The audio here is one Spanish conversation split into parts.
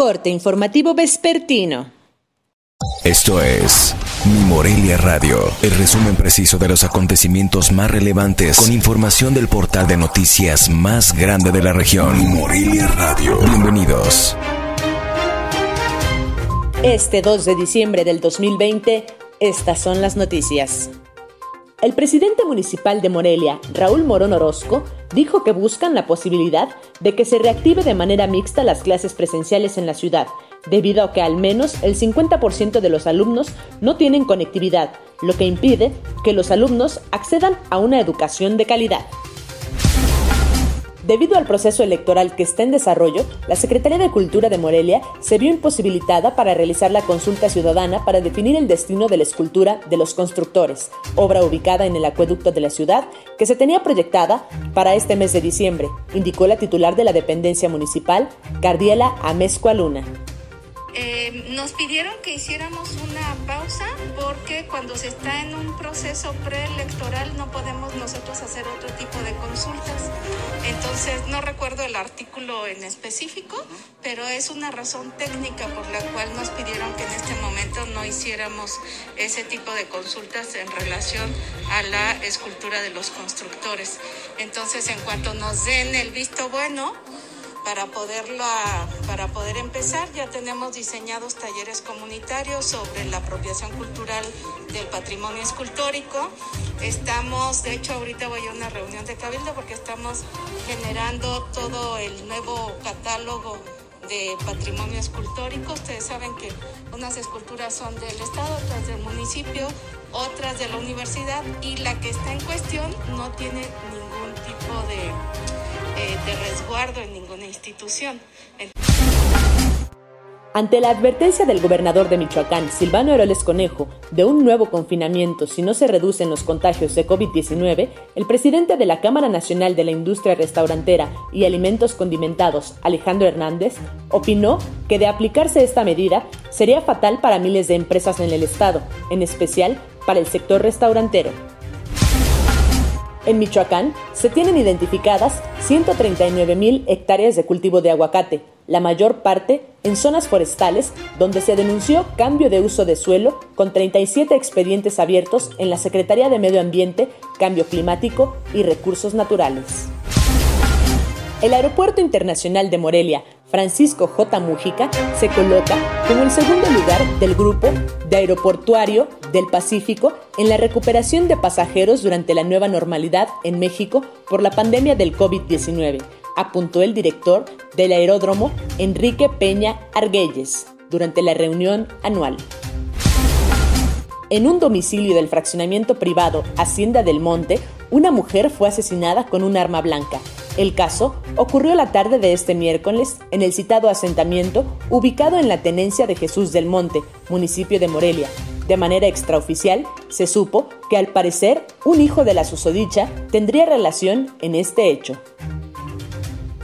Corte informativo vespertino. Esto es Mi Morelia Radio, el resumen preciso de los acontecimientos más relevantes con información del portal de noticias más grande de la región. Mi Morelia Radio. Bienvenidos. Este 2 de diciembre del 2020, estas son las noticias. El presidente municipal de Morelia, Raúl Morón Orozco, dijo que buscan la posibilidad de que se reactive de manera mixta las clases presenciales en la ciudad, debido a que al menos el 50% de los alumnos no tienen conectividad, lo que impide que los alumnos accedan a una educación de calidad. Debido al proceso electoral que está en desarrollo, la Secretaría de Cultura de Morelia se vio imposibilitada para realizar la consulta ciudadana para definir el destino de la escultura de los constructores, obra ubicada en el acueducto de la ciudad que se tenía proyectada para este mes de diciembre, indicó la titular de la dependencia municipal, Cardiela Amezcua Luna. Eh, nos pidieron que hiciéramos una pausa porque cuando se está en un proceso preelectoral no podemos nosotros hacer otro tipo de consultas. Entonces, no recuerdo el artículo en específico, pero es una razón técnica por la cual nos pidieron que en este momento no hiciéramos ese tipo de consultas en relación a la escultura de los constructores. Entonces, en cuanto nos den el visto bueno, para poderla, para poder empezar ya tenemos diseñados talleres comunitarios sobre la apropiación cultural del patrimonio escultórico. Estamos, de hecho ahorita voy a una reunión de cabildo porque estamos generando todo el nuevo catálogo de patrimonio escultórico. Ustedes saben que unas esculturas son del Estado, otras del municipio, otras de la universidad y la que está en cuestión no tiene ningún tipo de eh, de resguardo en ninguna institución. Ante la advertencia del gobernador de Michoacán, Silvano Heroles Conejo, de un nuevo confinamiento si no se reducen los contagios de COVID-19, el presidente de la Cámara Nacional de la Industria Restaurantera y Alimentos Condimentados, Alejandro Hernández, opinó que de aplicarse esta medida sería fatal para miles de empresas en el Estado, en especial para el sector restaurantero. En Michoacán se tienen identificadas 139.000 hectáreas de cultivo de aguacate, la mayor parte en zonas forestales donde se denunció cambio de uso de suelo con 37 expedientes abiertos en la Secretaría de Medio Ambiente, Cambio Climático y Recursos Naturales. El Aeropuerto Internacional de Morelia, Francisco J. Mujica, se coloca como el segundo lugar del grupo de aeroportuario del Pacífico en la recuperación de pasajeros durante la nueva normalidad en México por la pandemia del COVID-19, apuntó el director del aeródromo Enrique Peña Argüelles durante la reunión anual. En un domicilio del fraccionamiento privado Hacienda del Monte, una mujer fue asesinada con un arma blanca. El caso ocurrió la tarde de este miércoles en el citado asentamiento ubicado en la tenencia de Jesús del Monte, municipio de Morelia. De manera extraoficial, se supo que al parecer un hijo de la susodicha tendría relación en este hecho.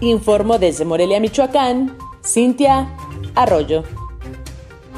Informo desde Morelia, Michoacán, Cintia Arroyo.